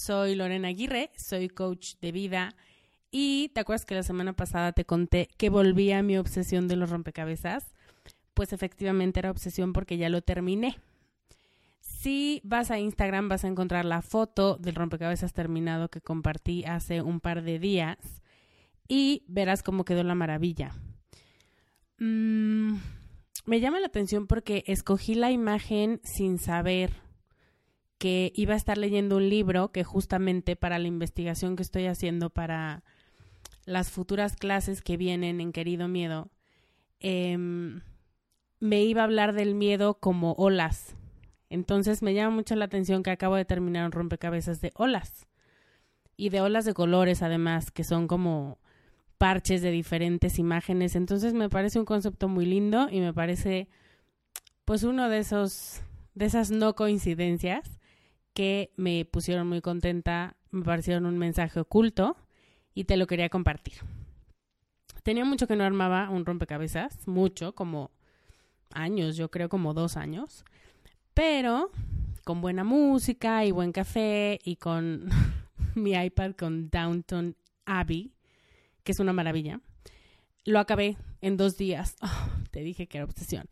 Soy Lorena Aguirre, soy coach de vida y te acuerdas que la semana pasada te conté que volví a mi obsesión de los rompecabezas. Pues efectivamente era obsesión porque ya lo terminé. Si vas a Instagram vas a encontrar la foto del rompecabezas terminado que compartí hace un par de días y verás cómo quedó la maravilla. Mm, me llama la atención porque escogí la imagen sin saber que iba a estar leyendo un libro que justamente para la investigación que estoy haciendo para las futuras clases que vienen en Querido Miedo, em, me iba a hablar del miedo como olas. Entonces me llama mucho la atención que acabo de terminar un rompecabezas de olas. Y de olas de colores además, que son como parches de diferentes imágenes. Entonces me parece un concepto muy lindo y me parece pues uno de esos de esas no coincidencias que me pusieron muy contenta, me parecieron un mensaje oculto y te lo quería compartir. Tenía mucho que no armaba un rompecabezas, mucho, como años, yo creo como dos años, pero con buena música y buen café y con mi iPad con Downton Abbey, que es una maravilla, lo acabé en dos días. Oh, te dije que era obsesión.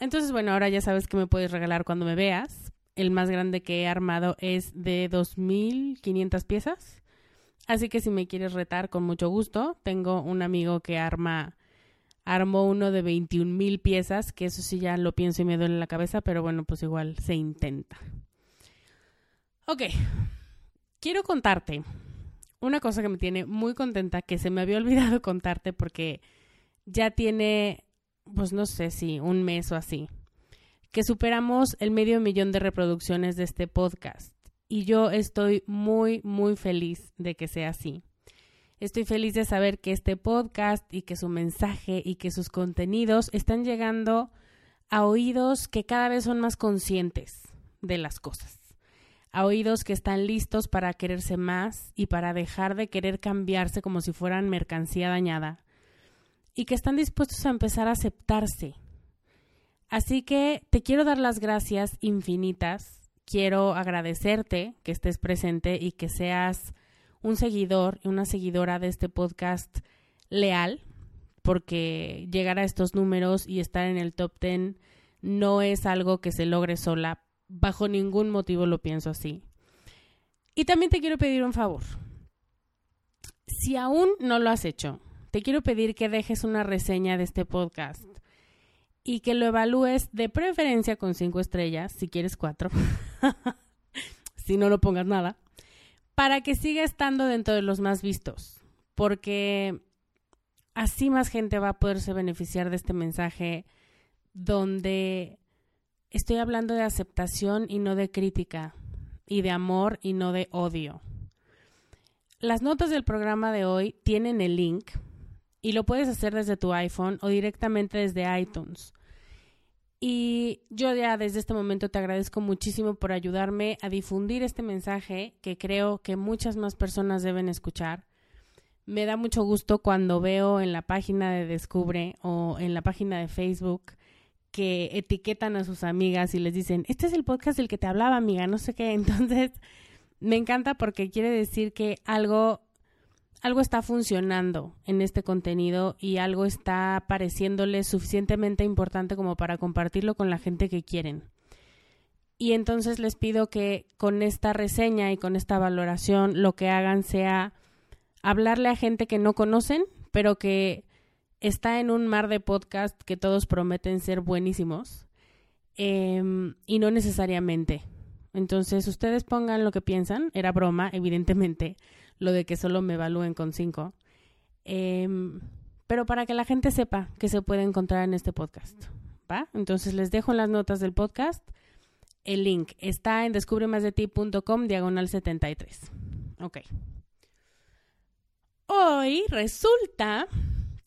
Entonces, bueno, ahora ya sabes que me puedes regalar cuando me veas, el más grande que he armado es de 2.500 piezas. Así que si me quieres retar, con mucho gusto. Tengo un amigo que arma, armó uno de 21.000 piezas, que eso sí ya lo pienso y me duele la cabeza, pero bueno, pues igual se intenta. Ok, quiero contarte una cosa que me tiene muy contenta, que se me había olvidado contarte porque ya tiene, pues no sé si un mes o así que superamos el medio millón de reproducciones de este podcast. Y yo estoy muy, muy feliz de que sea así. Estoy feliz de saber que este podcast y que su mensaje y que sus contenidos están llegando a oídos que cada vez son más conscientes de las cosas, a oídos que están listos para quererse más y para dejar de querer cambiarse como si fueran mercancía dañada, y que están dispuestos a empezar a aceptarse. Así que te quiero dar las gracias infinitas, quiero agradecerte que estés presente y que seas un seguidor y una seguidora de este podcast leal, porque llegar a estos números y estar en el top 10 no es algo que se logre sola. Bajo ningún motivo lo pienso así. Y también te quiero pedir un favor. Si aún no lo has hecho, te quiero pedir que dejes una reseña de este podcast y que lo evalúes de preferencia con cinco estrellas, si quieres cuatro. si no, lo pongas nada para que siga estando dentro de los más vistos, porque así más gente va a poderse beneficiar de este mensaje donde estoy hablando de aceptación y no de crítica, y de amor y no de odio. Las notas del programa de hoy tienen el link y lo puedes hacer desde tu iPhone o directamente desde iTunes. Y yo ya desde este momento te agradezco muchísimo por ayudarme a difundir este mensaje que creo que muchas más personas deben escuchar. Me da mucho gusto cuando veo en la página de Descubre o en la página de Facebook que etiquetan a sus amigas y les dicen, este es el podcast del que te hablaba, amiga, no sé qué. Entonces, me encanta porque quiere decir que algo algo está funcionando en este contenido y algo está pareciéndole suficientemente importante como para compartirlo con la gente que quieren. Y entonces les pido que con esta reseña y con esta valoración lo que hagan sea hablarle a gente que no conocen, pero que está en un mar de podcast que todos prometen ser buenísimos em, y no necesariamente. Entonces ustedes pongan lo que piensan, era broma, evidentemente, lo de que solo me evalúen con cinco. Em, pero para que la gente sepa que se puede encontrar en este podcast. ¿Va? Entonces les dejo en las notas del podcast el link. Está en descubremasdeti.com diagonal 73. Ok. Hoy resulta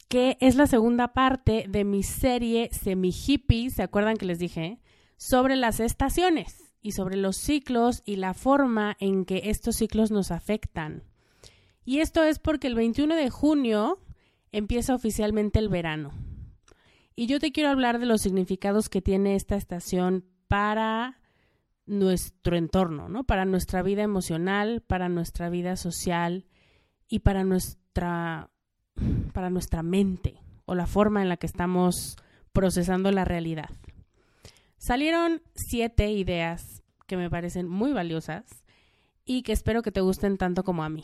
que es la segunda parte de mi serie semi hippie, ¿se acuerdan que les dije? Sobre las estaciones y sobre los ciclos y la forma en que estos ciclos nos afectan. Y esto es porque el 21 de junio empieza oficialmente el verano. Y yo te quiero hablar de los significados que tiene esta estación para nuestro entorno, ¿no? Para nuestra vida emocional, para nuestra vida social y para nuestra para nuestra mente o la forma en la que estamos procesando la realidad. Salieron siete ideas que me parecen muy valiosas y que espero que te gusten tanto como a mí.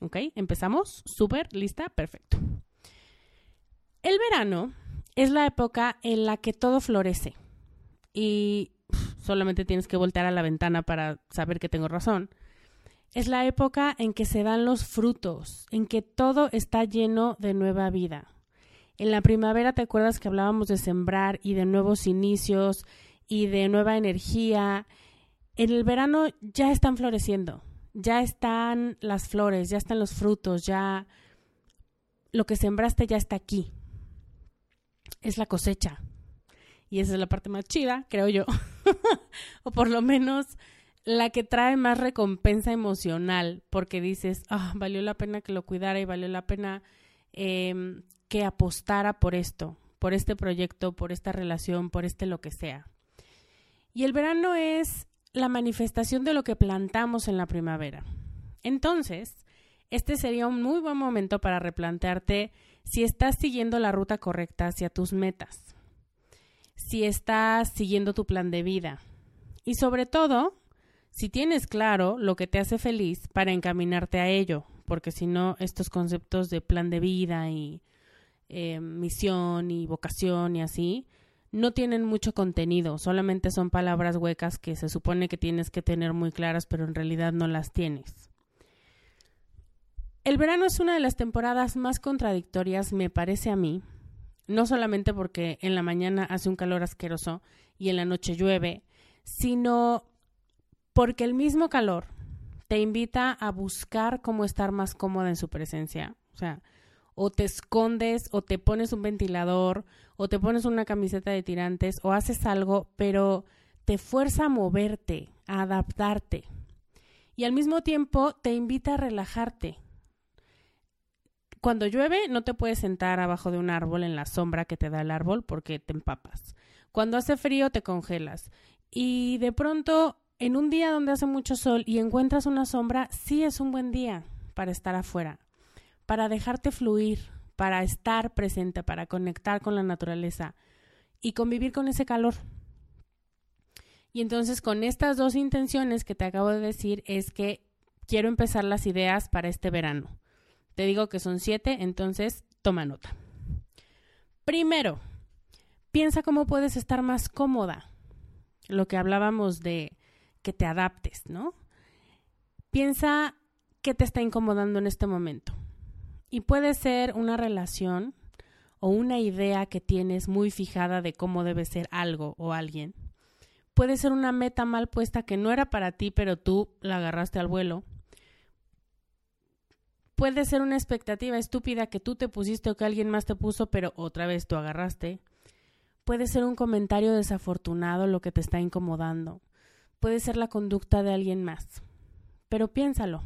¿Ok? Empezamos. Súper, lista, perfecto. El verano es la época en la que todo florece. Y solamente tienes que voltear a la ventana para saber que tengo razón. Es la época en que se dan los frutos, en que todo está lleno de nueva vida. En la primavera te acuerdas que hablábamos de sembrar y de nuevos inicios y de nueva energía. En el verano ya están floreciendo ya están las flores, ya están los frutos, ya lo que sembraste ya está aquí. Es la cosecha. Y esa es la parte más chida, creo yo. o por lo menos la que trae más recompensa emocional, porque dices, ah, valió la pena que lo cuidara y valió la pena em, que apostara por esto, por este proyecto, por esta relación, por este lo que sea. Y el verano es la manifestación de lo que plantamos en la primavera. Entonces, este sería un muy buen momento para replantearte si estás siguiendo la ruta correcta hacia tus metas, si estás siguiendo tu plan de vida y sobre todo, si tienes claro lo que te hace feliz para encaminarte a ello, porque si no, estos conceptos de plan de vida y eh, misión y vocación y así, no tienen mucho contenido, solamente son palabras huecas que se supone que tienes que tener muy claras, pero en realidad no las tienes. El verano es una de las temporadas más contradictorias, me parece a mí, no solamente porque en la mañana hace un calor asqueroso y en la noche llueve, sino porque el mismo calor te invita a buscar cómo estar más cómoda en su presencia O sea, o te escondes, o te pones un ventilador, o te pones una camiseta de tirantes, o haces algo, pero te fuerza a moverte, a adaptarte. Y al mismo tiempo te invita a relajarte. Cuando llueve no te puedes sentar abajo de un árbol en la sombra que te da el árbol porque te empapas. Cuando hace frío te congelas. Y de pronto, en un día donde hace mucho sol y encuentras una sombra, sí es un buen día para estar afuera, para dejarte fluir, para estar presente, para conectar con la naturaleza y convivir con ese calor. Y entonces con estas dos intenciones que te acabo de decir es que quiero empezar las ideas para este verano. Te digo que son siete, entonces toma nota. Primero, piensa cómo puedes estar más cómoda. Lo que hablábamos de que te adaptes, ¿no? Piensa qué te está incomodando en este momento. Y puede ser una relación o una idea que tienes muy fijada de cómo debe ser algo o alguien. Puede ser una meta mal puesta que no era para ti, pero tú la agarraste al vuelo. Puede ser una expectativa estúpida que tú te pusiste o que alguien más te puso, pero otra vez tú agarraste. Puede ser un comentario desafortunado lo que te está incomodando. Puede ser la conducta de alguien más. Pero piénsalo.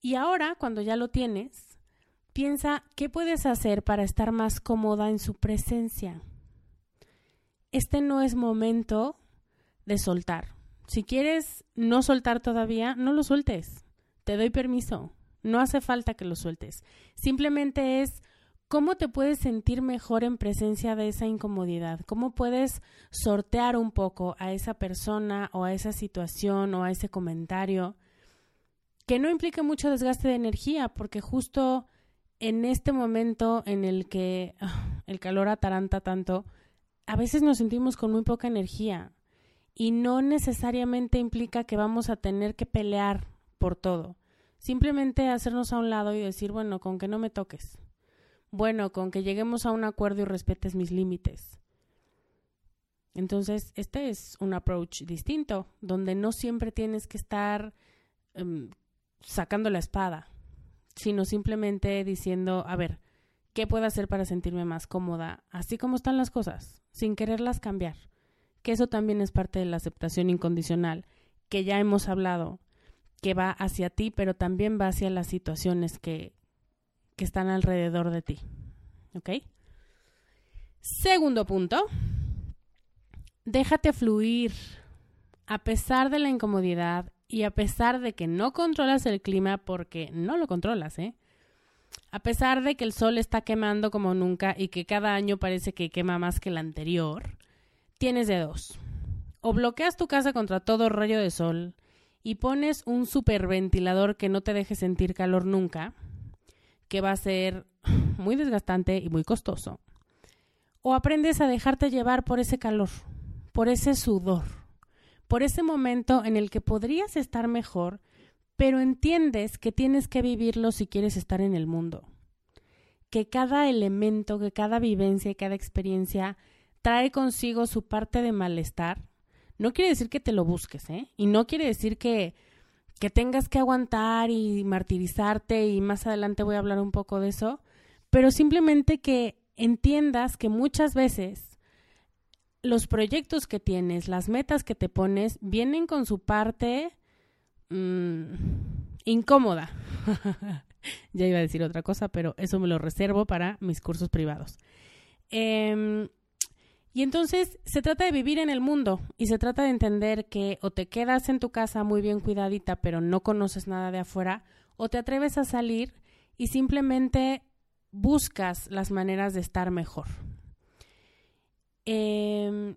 Y ahora, cuando ya lo tienes, piensa qué puedes hacer para estar más cómoda en su presencia. Este no es momento de soltar. Si quieres no soltar todavía, no lo sueltes. Te doy permiso. No hace falta que lo sueltes. Simplemente es cómo te puedes sentir mejor en presencia de esa incomodidad. Cómo puedes sortear un poco a esa persona o a esa situación o a ese comentario que no implique mucho desgaste de energía, porque justo en este momento en el que el calor ataranta tanto, a veces nos sentimos con muy poca energía y no necesariamente implica que vamos a tener que pelear por todo. Simplemente hacernos a un lado y decir, bueno, con que no me toques. Bueno, con que lleguemos a un acuerdo y respetes mis límites. Entonces, este es un approach distinto, donde no siempre tienes que estar um, sacando la espada, sino simplemente diciendo, a ver, ¿qué puedo hacer para sentirme más cómoda, así como están las cosas, sin quererlas cambiar? Que eso también es parte de la aceptación incondicional, que ya hemos hablado, que va hacia ti, pero también va hacia las situaciones que, que están alrededor de ti. ¿Ok? Segundo punto, déjate fluir. A pesar de la incomodidad y a pesar de que no controlas el clima, porque no lo controlas, ¿eh? A pesar de que el sol está quemando como nunca y que cada año parece que quema más que el anterior, tienes de dos. O bloqueas tu casa contra todo rayo de sol y pones un superventilador que no te deje sentir calor nunca, que va a ser muy desgastante y muy costoso. O aprendes a dejarte llevar por ese calor, por ese sudor por ese momento en el que podrías estar mejor, pero entiendes que tienes que vivirlo si quieres estar en el mundo. Que cada elemento, que cada vivencia y cada experiencia trae consigo su parte de malestar. No quiere decir que te lo busques, ¿eh? Y no quiere decir que, que tengas que aguantar y martirizarte y más adelante voy a hablar un poco de eso, pero simplemente que entiendas que muchas veces los proyectos que tienes, las metas que te pones, vienen con su parte mm, incómoda. ya iba a decir otra cosa, pero eso me lo reservo para mis cursos privados. Em, y entonces se trata de vivir en el mundo y se trata de entender que o te quedas en tu casa muy bien cuidadita, pero no conoces nada de afuera, o te atreves a salir y simplemente buscas las maneras de estar mejor. Eh,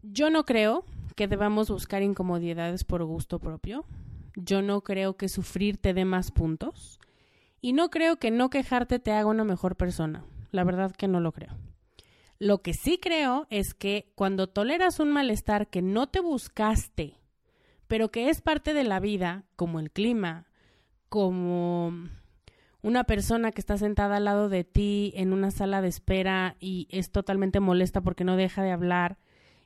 yo no creo que debamos buscar incomodidades por gusto propio. Yo no creo que sufrir te dé más puntos. Y no creo que no quejarte te haga una mejor persona. La verdad que no lo creo. Lo que sí creo es que cuando toleras un malestar que no te buscaste, pero que es parte de la vida, como el clima, como una persona que está sentada al lado de ti en una sala de espera y es totalmente molesta porque no deja de hablar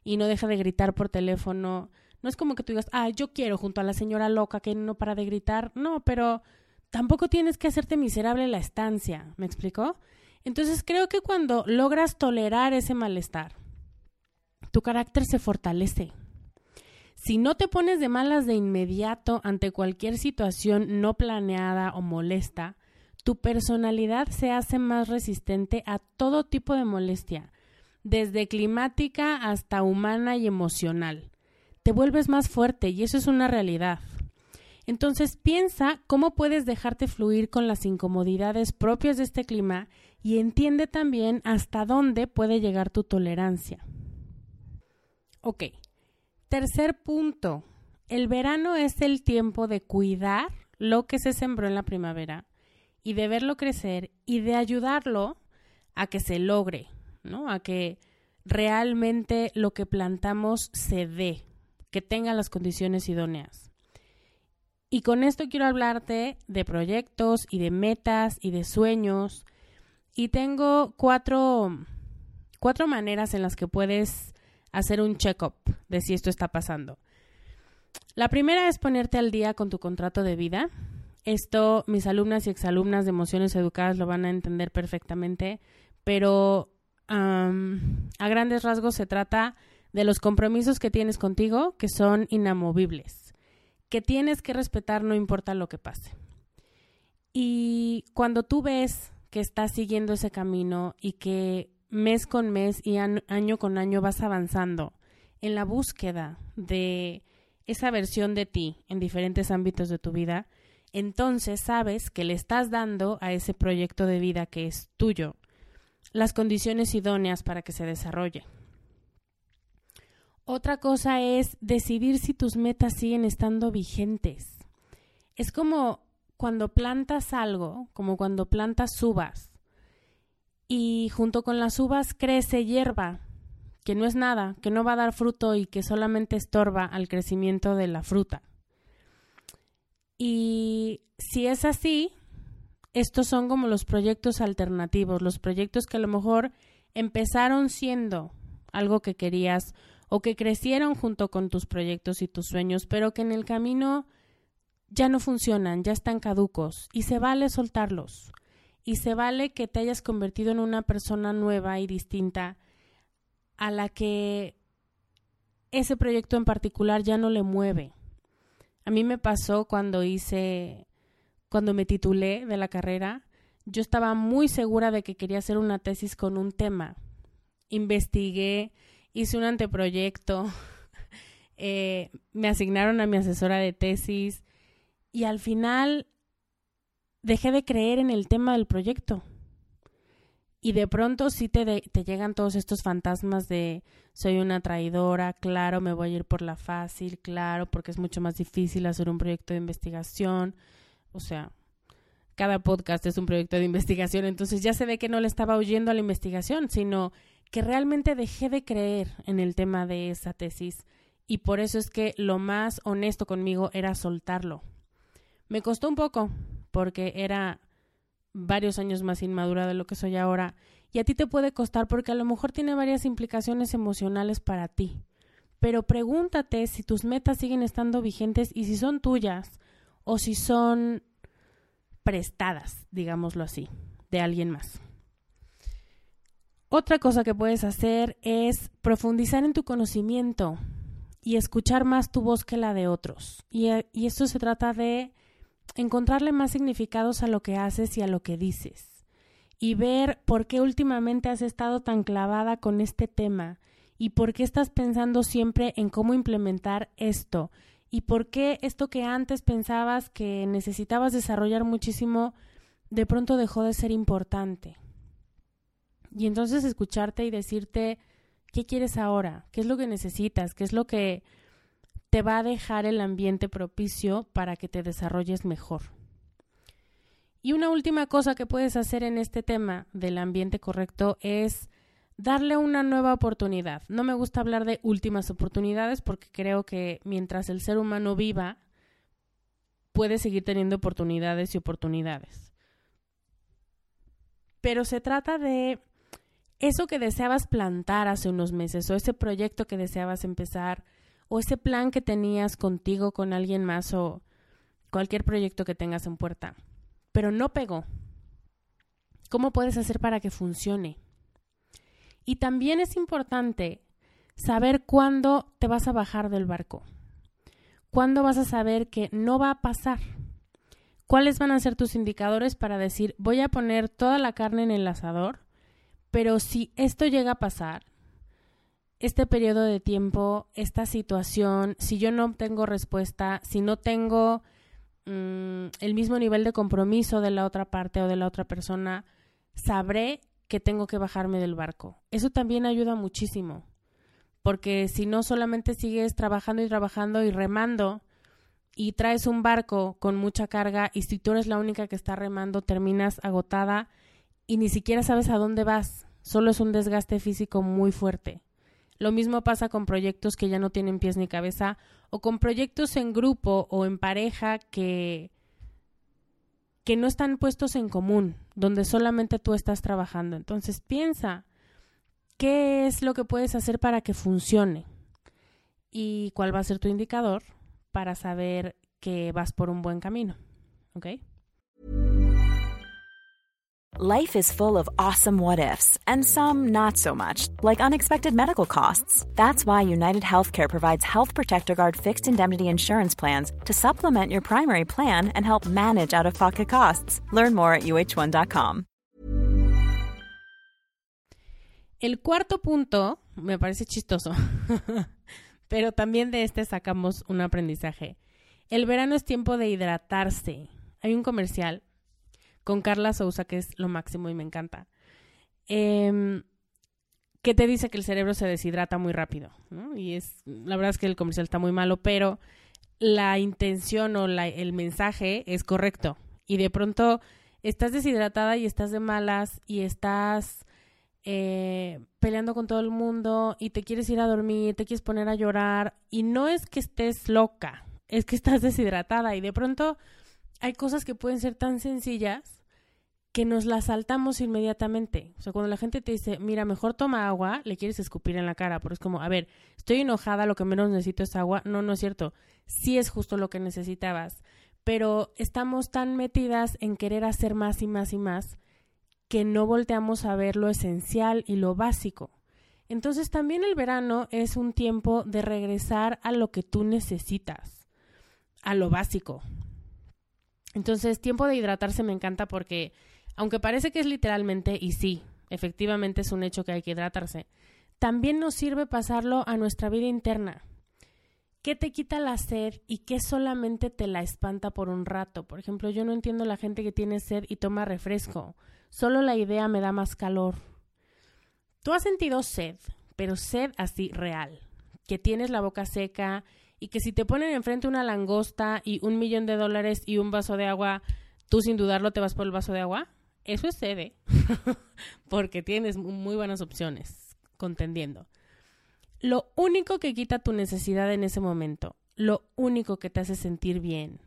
y no deja de gritar por teléfono, no es como que tú digas, ah, yo quiero junto a la señora loca que no para de gritar, no, pero tampoco tienes que hacerte miserable la estancia, ¿me explicó? Entonces creo que cuando logras tolerar ese malestar, tu carácter se fortalece. Si no te pones de malas de inmediato ante cualquier situación no planeada o molesta, tu personalidad se hace más resistente a todo tipo de molestia, desde climática hasta humana y emocional. Te vuelves más fuerte y eso es una realidad. Entonces piensa cómo puedes dejarte fluir con las incomodidades propias de este clima y entiende también hasta dónde puede llegar tu tolerancia. Ok, tercer punto. El verano es el tiempo de cuidar lo que se sembró en la primavera y de verlo crecer y de ayudarlo a que se logre, ¿no? A que realmente lo que plantamos se dé, que tenga las condiciones idóneas. Y con esto quiero hablarte de proyectos y de metas y de sueños. Y tengo cuatro, cuatro maneras en las que puedes hacer un check-up de si esto está pasando. La primera es ponerte al día con tu contrato de vida. Esto mis alumnas y exalumnas de emociones educadas lo van a entender perfectamente, pero a grandes rasgos se trata de los compromisos que tienes contigo que son inamovibles, que tienes que respetar no importa lo que pase. Y cuando tú ves que estás siguiendo ese camino y que mes con mes y año con año vas avanzando en la búsqueda de esa versión de ti en diferentes ámbitos de tu vida, entonces sabes que le estás dando a ese proyecto de vida que es tuyo las condiciones idóneas para que se desarrolle. Otra cosa es decidir si tus metas siguen estando vigentes. Es como cuando plantas algo, como cuando plantas uvas, y junto con las uvas crece hierba, que no es nada, que no va a dar fruto y que solamente estorba al crecimiento de la fruta. Y si es así, estos son como los proyectos alternativos, los proyectos que a lo mejor empezaron siendo algo que querías o que crecieron junto con tus proyectos y tus sueños, pero que en el camino ya no funcionan, ya están caducos y se vale soltarlos. Y se vale que te hayas convertido en una persona nueva y distinta a la que ese proyecto en particular ya no le mueve. A mí me pasó cuando hice cuando me titulé de la carrera, yo estaba muy segura de que quería hacer una tesis con un tema. Investigué, hice un anteproyecto, eh, me asignaron a mi asesora de tesis y al final dejé de creer en el tema del proyecto. Y de pronto sí te, te llegan todos estos fantasmas de soy una traidora, claro, me voy a ir por la fácil, claro, porque es mucho más difícil hacer un proyecto de investigación o sea, cada podcast es un proyecto de investigación, entonces ya se ve que no le estaba huyendo a la investigación, sino que realmente dejé de creer en el tema de esa tesis y por eso es que lo más honesto conmigo era soltarlo. Me costó un poco porque era varios años más inmadura de lo que soy ahora y a ti te puede costar porque a lo mejor tiene varias implicaciones emocionales para ti. Pero pregúntate si tus metas siguen estando vigentes y si son tuyas o si son prestadas, digámoslo así, de alguien más. Otra cosa que puedes hacer es profundizar en tu conocimiento y escuchar más tu voz que la de otros. Y, y esto se trata de encontrarle más significados a lo que haces y a lo que dices. Y ver por qué últimamente has estado tan clavada con este tema y por qué estás pensando siempre en cómo implementar esto y por qué esto que antes pensabas que necesitabas desarrollar muchísimo, de pronto dejó de ser importante. Y entonces escucharte y decirte, ¿qué quieres ahora? ¿Qué es lo que necesitas? ¿Qué es lo que te va a dejar el ambiente propicio para que te desarrolles mejor? Y una última cosa que puedes hacer en este tema del ambiente correcto es darle una nueva oportunidad. No me gusta hablar de últimas oportunidades porque creo que mientras el ser humano viva, puede seguir teniendo oportunidades y oportunidades. Pero se trata de eso que deseabas plantar hace unos meses o ese proyecto que deseabas empezar o ese plan que tenías contigo, con alguien más o cualquier proyecto que tengas en puerta. pero no pegó. ¿Cómo puedes hacer para que funcione? Y también es importante saber cuándo te vas a bajar del barco. ¿Cuándo vas a saber que no va a pasar? ¿Cuáles van a ser tus indicadores para decir voy a poner toda la carne en el asador, pero si esto llega a pasar, este periodo de tiempo, esta situación, si yo no tengo respuesta, si no tengo mm, el mismo nivel de compromiso de la otra parte o de la otra persona, sabré que tengo que bajarme del barco. Eso también ayuda muchísimo, porque si no solamente sigues trabajando y trabajando y remando y traes un barco con mucha carga y si tú eres la única que está remando, terminas agotada y ni siquiera sabes a dónde vas. Solo es un desgaste físico muy fuerte. Lo mismo pasa con proyectos que ya no tienen pies ni cabeza o con proyectos en grupo o en pareja que que no están puestos en común, donde solamente tú estás trabajando. Entonces piensa qué es lo que puedes hacer para que funcione y cuál va a ser tu indicador para saber que vas por un buen camino. ¿Ok? Life is full of awesome what ifs, and some not so much, like unexpected medical costs. That's why United Healthcare provides Health Protector Guard fixed indemnity insurance plans to supplement your primary plan and help manage out of pocket costs. Learn more at uh1.com. El cuarto punto me parece chistoso, pero también de este sacamos un aprendizaje. El verano es tiempo de hidratarse. Hay un comercial con Carla Sousa, que es lo máximo y me encanta, eh, que te dice que el cerebro se deshidrata muy rápido. Y es, la verdad es que el comercial está muy malo, pero la intención o el mensaje es correcto. Y de pronto estás deshidratada y estás de malas y estás eh, peleando con todo el mundo y te quieres ir a dormir, te quieres poner a llorar y no es que estés loca, es que estás deshidratada y de pronto hay cosas que pueden ser tan sencillas que nos las saltamos inmediatamente. O sea, cuando la gente te dice, mira, mejor toma agua, le quieres escupir en la cara, porque es como, a ver, estoy enojada, lo que menos necesito es agua. No, no es cierto. Sí es justo lo que necesitabas. Pero estamos tan metidas en querer hacer más y más y más que no volteamos a ver lo esencial y lo básico. Entonces también el verano es un tiempo de regresar a lo que tú necesitas, a lo básico, entonces, tiempo de hidratarse me encanta porque, aunque parece que es literalmente, y sí, efectivamente es un hecho que hay que hidratarse, también nos sirve pasarlo a nuestra vida interna. ¿Qué te quita la sed y qué solamente te la espanta por un rato? Por ejemplo, yo no entiendo la gente que tiene sed y toma refresco. Solo la idea me da más calor. Tú has sentido sed, pero sed así real, que tienes la boca seca y que si te ponen enfrente una langosta y un millón de dólares y un vaso de agua, tú sin dudarlo te vas por el vaso de agua, eso es sede, porque tienes muy buenas opciones contendiendo. Lo único que quita tu necesidad en ese momento, lo único que te hace sentir bien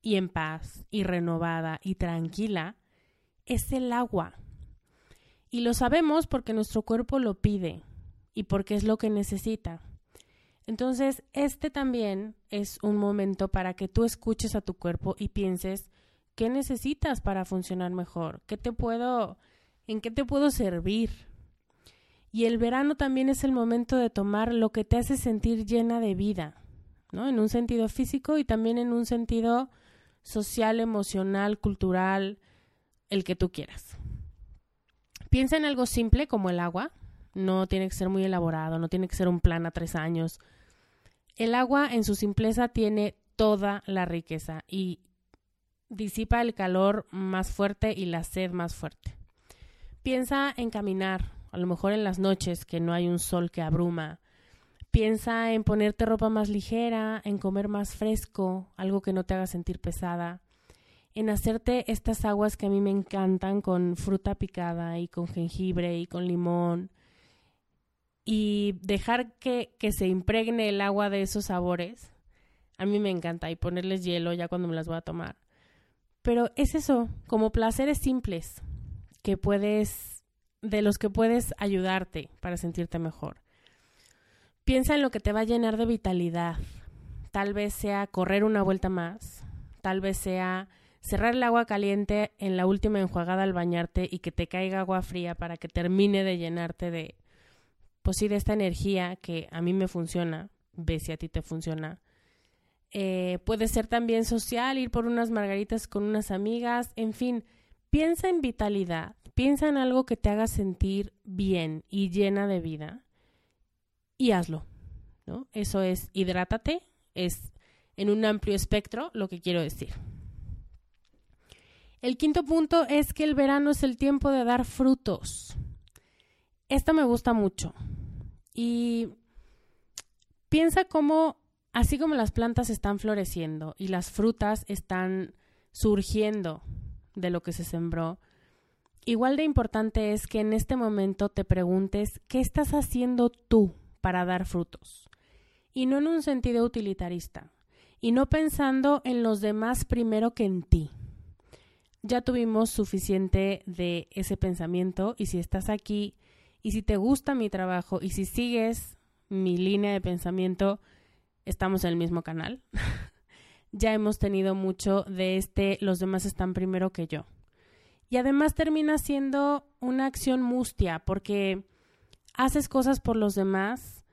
y en paz y renovada y tranquila, es el agua. Y lo sabemos porque nuestro cuerpo lo pide y porque es lo que necesita. Entonces, este también es un momento para que tú escuches a tu cuerpo y pienses qué necesitas para funcionar mejor, qué te puedo, en qué te puedo servir. Y el verano también es el momento de tomar lo que te hace sentir llena de vida, ¿no? En un sentido físico y también en un sentido social, emocional, cultural, el que tú quieras. Piensa en algo simple como el agua. No tiene que ser muy elaborado, no tiene que ser un plan a tres años. El agua en su simpleza tiene toda la riqueza y disipa el calor más fuerte y la sed más fuerte. Piensa en caminar, a lo mejor en las noches que no hay un sol que abruma. Piensa en ponerte ropa más ligera, en comer más fresco, algo que no te haga sentir pesada, en hacerte estas aguas que a mí me encantan con fruta picada y con jengibre y con limón, y dejar que, que se impregne el agua de esos sabores, a mí me encanta y ponerles hielo ya cuando me las voy a tomar. Pero es eso, como placeres simples que puedes, de los que puedes ayudarte para sentirte mejor. Piensa en lo que te va a llenar de vitalidad. Tal vez sea correr una vuelta más, tal vez sea cerrar el agua caliente en la última enjuagada al bañarte y que te caiga agua fría para que termine de llenarte de, pues esta energía que a mí me funciona, ve si a ti te funciona. Eh, puede ser también social, ir por unas margaritas con unas amigas, en fin, piensa en vitalidad, piensa en algo que te haga sentir bien y llena de vida y hazlo, ¿no? Eso es hidrátate, es en un amplio espectro lo que quiero decir. El quinto punto es que el verano es el tiempo de dar frutos. Esto me gusta mucho. Y piensa cómo, así como las plantas están floreciendo y las frutas están surgiendo de lo que se sembró, igual de importante es que en este momento te preguntes qué estás haciendo tú para dar frutos. Y no en un sentido utilitarista. Y no pensando en los demás primero que en ti ya tuvimos suficiente de ese pensamiento y si estás aquí y si te gusta mi trabajo y si sigues mi línea de pensamiento, estamos en el mismo canal. ya hemos tenido mucho de este los demás están primero que yo. Y además termina siendo una acción mustia porque haces cosas por los demás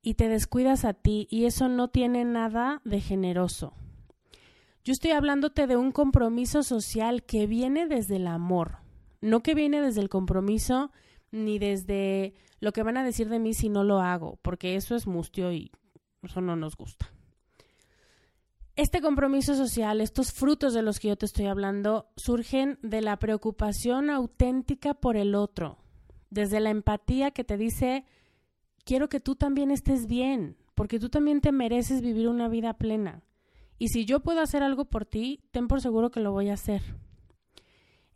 y te descuidas a ti y eso no tiene nada de generoso. Yo estoy hablándote de un compromiso social que viene desde el amor, no que viene desde el compromiso ni desde lo que van a decir de mí si no lo hago, porque eso es mustio y eso no nos gusta. Este compromiso social, estos frutos de los que yo te estoy hablando, surgen de la preocupación auténtica por el otro, desde la empatía que te dice, quiero que tú también estés bien, porque tú también te mereces vivir una vida plena. Y si yo puedo hacer algo por ti, ten por seguro que lo voy a hacer.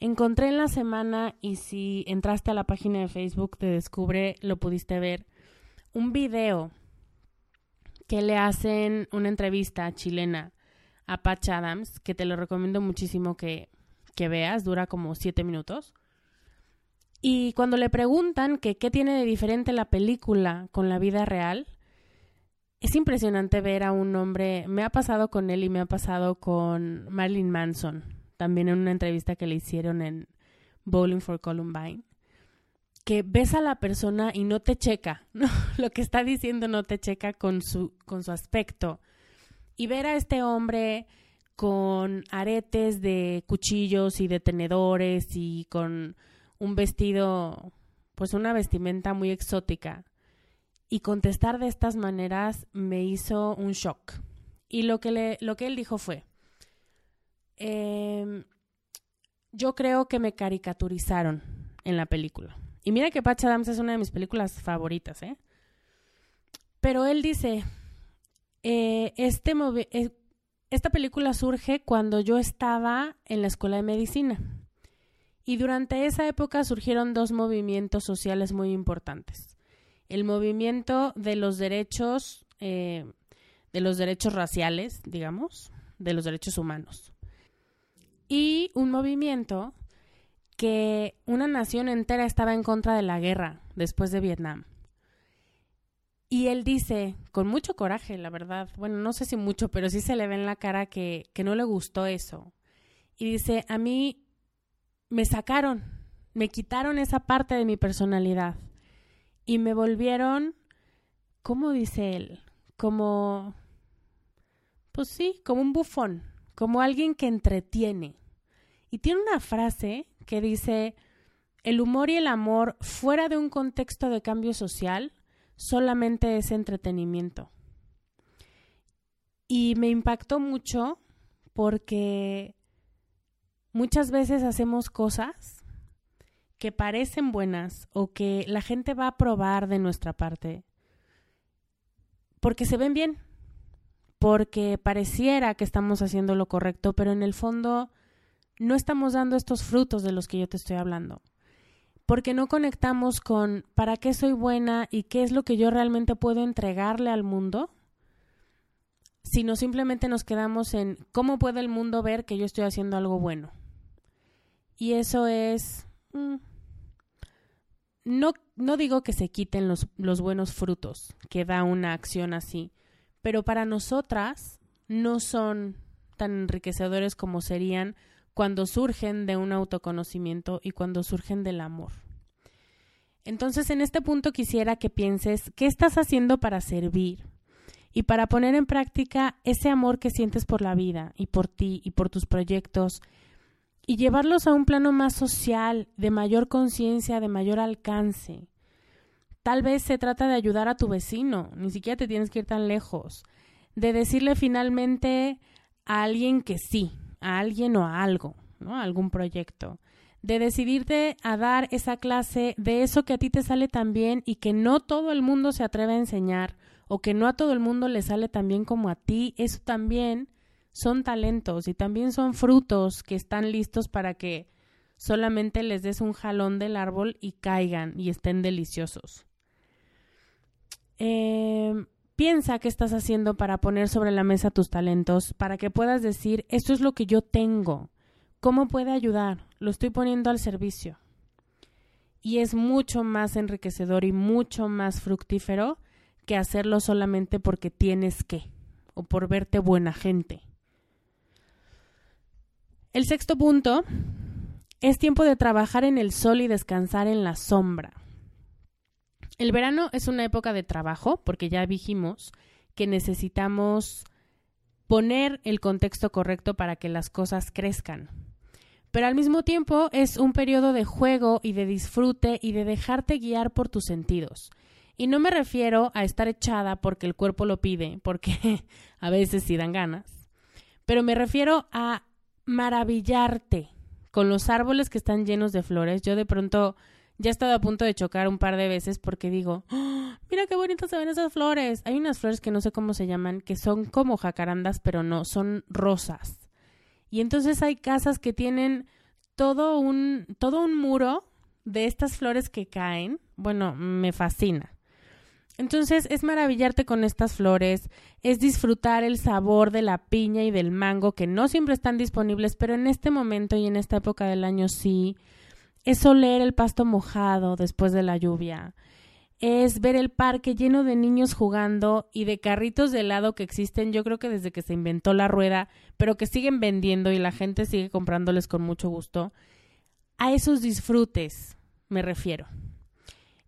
Encontré en la semana, y si entraste a la página de Facebook te Descubre, lo pudiste ver, un video que le hacen una entrevista chilena a Patch Adams, que te lo recomiendo muchísimo que, que veas, dura como siete minutos. Y cuando le preguntan que qué tiene de diferente la película con la vida real, es impresionante ver a un hombre, me ha pasado con él y me ha pasado con Marilyn Manson, también en una entrevista que le hicieron en Bowling for Columbine, que ves a la persona y no te checa, ¿no? lo que está diciendo no te checa con su, con su aspecto. Y ver a este hombre con aretes de cuchillos y de tenedores y con un vestido, pues una vestimenta muy exótica y contestar de estas maneras me hizo un shock. Y lo que, le, lo que él dijo fue, em, yo creo que me caricaturizaron en la película. Y mira que Patch Adams es una de mis películas favoritas, ¿eh? Pero él dice, eh, este eh, esta película surge cuando yo estaba en la escuela de medicina. Y durante esa época surgieron dos movimientos sociales muy importantes el movimiento de los derechos, eh, de los derechos raciales, digamos, de los derechos humanos. Y un movimiento que una nación entera estaba en contra de la guerra después de Vietnam. Y él dice, con mucho coraje, la verdad, bueno, no sé si mucho, pero sí se le ve en la cara que, que no le gustó eso. Y dice, a mí me sacaron, me quitaron esa parte de mi personalidad y me volvieron, ¿cómo dice él? Como, pues sí, como un bufón, como alguien que entretiene. Y tiene una frase que dice, el humor y el amor fuera de un contexto de cambio social solamente es entretenimiento. Y me impactó mucho porque muchas veces hacemos cosas que parecen buenas o que la gente va a probar de nuestra parte porque se ven bien, porque pareciera que estamos haciendo lo correcto, pero en el fondo no estamos dando estos frutos de los que yo te estoy hablando. Porque no conectamos con para qué soy buena y qué es lo que yo realmente puedo entregarle al mundo, sino simplemente nos quedamos en cómo puede el mundo ver que yo estoy haciendo algo bueno. Y eso es... Mm, no, no digo que se quiten los, los buenos frutos que da una acción así, pero para nosotras no son tan enriquecedores como serían cuando surgen de un autoconocimiento y cuando surgen del amor. Entonces, en este punto quisiera que pienses qué estás haciendo para servir y para poner en práctica ese amor que sientes por la vida y por ti y por tus proyectos y llevarlos a un plano más social, de mayor conciencia, de mayor alcance. Tal vez se trata de ayudar a tu vecino, ni siquiera te tienes que ir tan lejos, de decirle finalmente a alguien que sí, a alguien o a algo, ¿no? A algún proyecto. De decidirte a dar esa clase de eso que a ti te sale tan bien y que no todo el mundo se atreve a enseñar o que no a todo el mundo le sale tan bien como a ti, eso también son talentos y también son frutos que están listos para que solamente les des un jalón del árbol y caigan y estén deliciosos. Eh, piensa qué estás haciendo para poner sobre la mesa tus talentos, para que puedas decir, esto es lo que yo tengo, ¿cómo puede ayudar? Lo estoy poniendo al servicio. Y es mucho más enriquecedor y mucho más fructífero que hacerlo solamente porque tienes que o por verte buena gente. El sexto punto es tiempo de trabajar en el sol y descansar en la sombra. El verano es una época de trabajo porque ya dijimos que necesitamos poner el contexto correcto para que las cosas crezcan. Pero al mismo tiempo es un periodo de juego y de disfrute y de dejarte guiar por tus sentidos. Y no me refiero a estar echada porque el cuerpo lo pide, porque a veces sí dan ganas, pero me refiero a maravillarte con los árboles que están llenos de flores. Yo de pronto ya he estado a punto de chocar un par de veces porque digo, ¡Oh, mira qué bonitas se ven esas flores. Hay unas flores que no sé cómo se llaman, que son como jacarandas, pero no, son rosas. Y entonces hay casas que tienen todo un, todo un muro de estas flores que caen. Bueno, me fascina. Entonces es maravillarte con estas flores, es disfrutar el sabor de la piña y del mango que no siempre están disponibles, pero en este momento y en esta época del año sí es oler el pasto mojado después de la lluvia, es ver el parque lleno de niños jugando y de carritos de helado que existen, yo creo que desde que se inventó la rueda, pero que siguen vendiendo y la gente sigue comprándoles con mucho gusto. A esos disfrutes me refiero.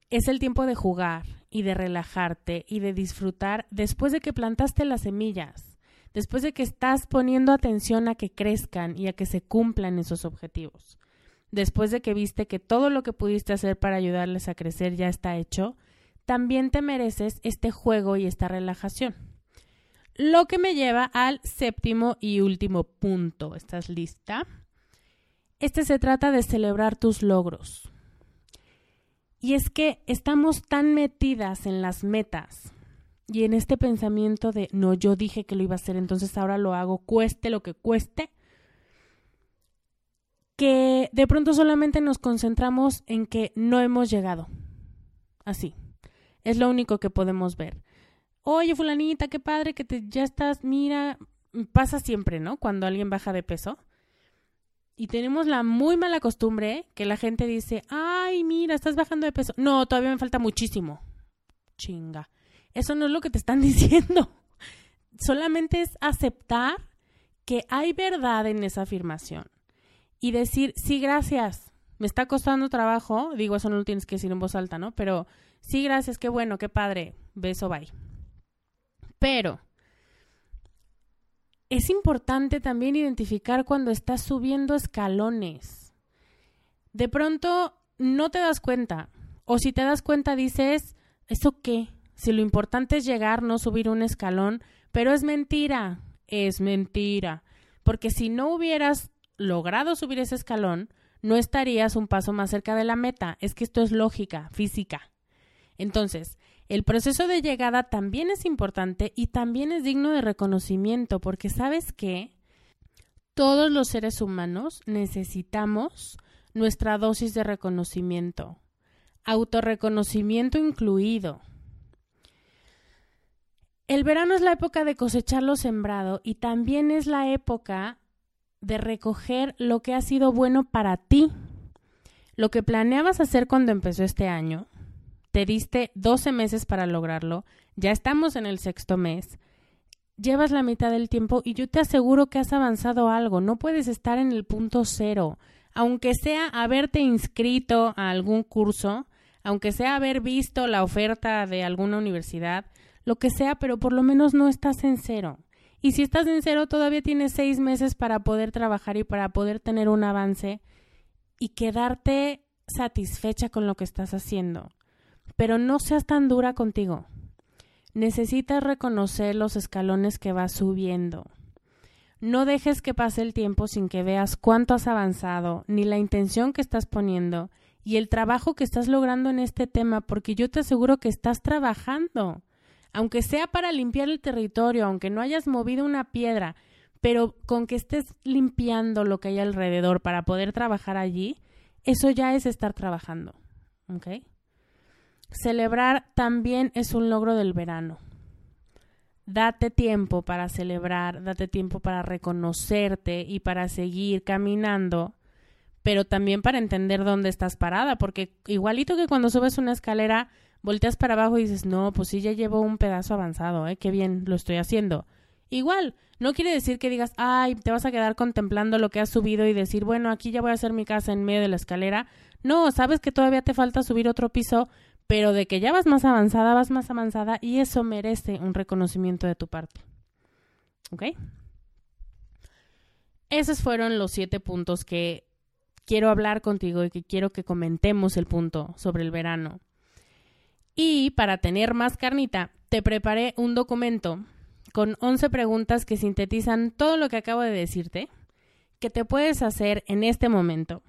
Es el tiempo de jugar y de relajarte y de disfrutar después de que plantaste las semillas, después de que estás poniendo atención a que crezcan y a que se cumplan esos objetivos después de que viste que todo lo que pudiste hacer para ayudarles a crecer ya está hecho, también te mereces este juego y esta relajación. Lo que me lleva al séptimo y último punto. ¿Estás lista? Este se trata de celebrar tus logros. Y es que estamos tan metidas en las metas y en este pensamiento de no, yo dije que lo iba a hacer, entonces ahora lo hago, cueste lo que cueste, que de pronto solamente nos concentramos en que no hemos llegado. Así. Es lo único que podemos ver. Oye, fulanita, qué padre que te, ya estás, mira, pasa siempre, ¿no? Cuando alguien baja de peso. Y tenemos la muy mala costumbre que la gente dice, ay, mira, estás bajando de peso. No, todavía me falta muchísimo. Chinga. Eso no es lo que te están diciendo. Solamente es aceptar que hay verdad en esa afirmación y decir, sí, gracias, me está costando trabajo, digo, eso no lo tienes que decir en voz alta, ¿no? Pero sí, gracias, qué bueno, qué padre, beso, bye. Pero es importante también identificar cuando estás subiendo escalones. De pronto no te das cuenta, o si te das cuenta dices, ¿eso qué? Si lo importante es llegar, no subir un escalón, pero es mentira, es mentira. Porque si no hubieras logrado subir ese escalón, no estarías un paso más cerca de la meta. Es que esto es lógica, física. Entonces, el proceso de llegada también es importante y también es digno de reconocimiento, porque sabes que todos los seres humanos necesitamos nuestra dosis de reconocimiento, autorreconocimiento incluido. El verano es la época de cosechar lo sembrado y también es la época de recoger lo que ha sido bueno para ti. Lo que planeabas hacer cuando empezó este año, te diste 12 meses para lograrlo, ya estamos en el sexto mes, llevas la mitad del tiempo y yo te aseguro que has avanzado algo. No puedes estar en el punto cero. Aunque sea haberte inscrito a algún curso, aunque sea haber visto la oferta de alguna universidad, lo que sea, pero por lo menos no estás en cero. Y si estás en cero, todavía tienes seis meses para poder trabajar y para poder tener un avance y quedarte satisfecha con lo que estás haciendo. Pero no seas tan dura contigo. Necesitas reconocer los escalones que vas subiendo. No dejes que pase el tiempo sin que veas cuánto has avanzado, ni la intención que estás poniendo, y el trabajo que estás logrando en este tema, porque yo te aseguro que estás trabajando. Aunque sea para limpiar el territorio, aunque no hayas movido una piedra, pero con que estés limpiando lo que hay alrededor para poder trabajar allí, eso ya es estar trabajando. ¿Ok? Celebrar también es un logro del verano. Date tiempo para celebrar, date tiempo para reconocerte y para seguir caminando pero también para entender dónde estás parada, porque igualito que cuando subes una escalera, volteas para abajo y dices, no, pues sí, ya llevo un pedazo avanzado, ¿eh? Qué bien lo estoy haciendo. Igual, no quiere decir que digas, ay, te vas a quedar contemplando lo que has subido y decir, bueno, aquí ya voy a hacer mi casa en medio de la escalera. No, sabes que todavía te falta subir otro piso, pero de que ya vas más avanzada, vas más avanzada y eso merece un reconocimiento de tu parte. ¿Ok? Esos fueron los siete puntos que quiero hablar contigo y que quiero que comentemos el punto sobre el verano. Y para tener más carnita, te preparé un documento con 11 preguntas que sintetizan todo lo que acabo de decirte, que te puedes hacer en este momento.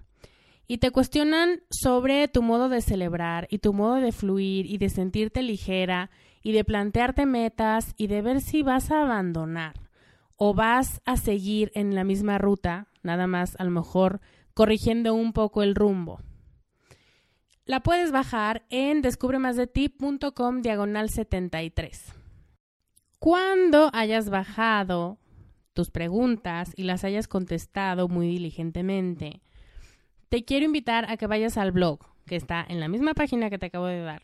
Y te cuestionan sobre tu modo de celebrar y tu modo de fluir y de sentirte ligera y de plantearte metas y de ver si vas a abandonar o vas a seguir en la misma ruta, nada más a lo mejor corrigiendo un poco el rumbo. La puedes bajar en descubremasdeti.com diagonal 73. Cuando hayas bajado tus preguntas y las hayas contestado muy diligentemente, te quiero invitar a que vayas al blog, que está en la misma página que te acabo de dar,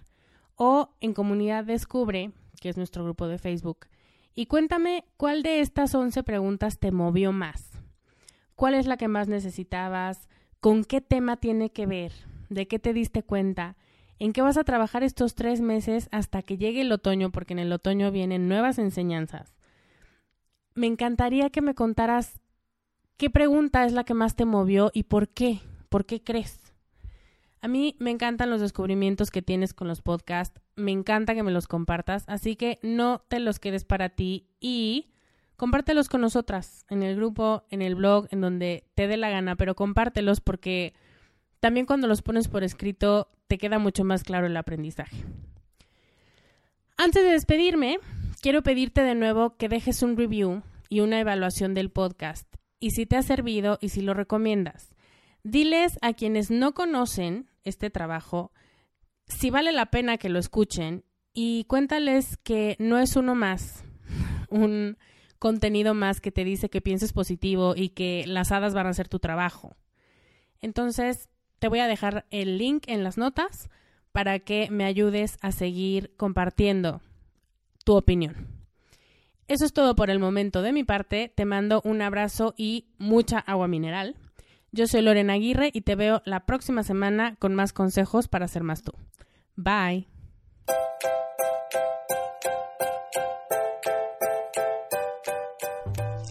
o en Comunidad Descubre, que es nuestro grupo de Facebook, y cuéntame cuál de estas 11 preguntas te movió más. Cuál es la que más necesitabas, con qué tema tiene que ver, de qué te diste cuenta, en qué vas a trabajar estos tres meses hasta que llegue el otoño, porque en el otoño vienen nuevas enseñanzas. Me encantaría que me contaras qué pregunta es la que más te movió y por qué, por qué crees. A mí me encantan los descubrimientos que tienes con los podcasts, me encanta que me los compartas, así que no te los quedes para ti y compártelos con nosotras en el grupo, en el blog, en donde te dé la gana, pero compártelos porque también cuando los pones por escrito te queda mucho más claro el aprendizaje. Antes de despedirme, quiero pedirte de nuevo que dejes un review y una evaluación del podcast y si te ha servido y si lo recomiendas. Diles a quienes no conocen este trabajo si vale la pena que lo escuchen y cuéntales que no es uno más, un contenido más que te dice que pienses positivo y que las hadas van a hacer tu trabajo. Entonces, te voy a dejar el link en las notas para que me ayudes a seguir compartiendo tu opinión. Eso es todo por el momento de mi parte. Te mando un abrazo y mucha agua mineral. Yo soy Lorena Aguirre y te veo la próxima semana con más consejos para ser más tú. Bye.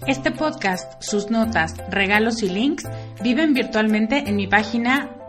Este podcast, sus notas, regalos y links viven virtualmente en mi página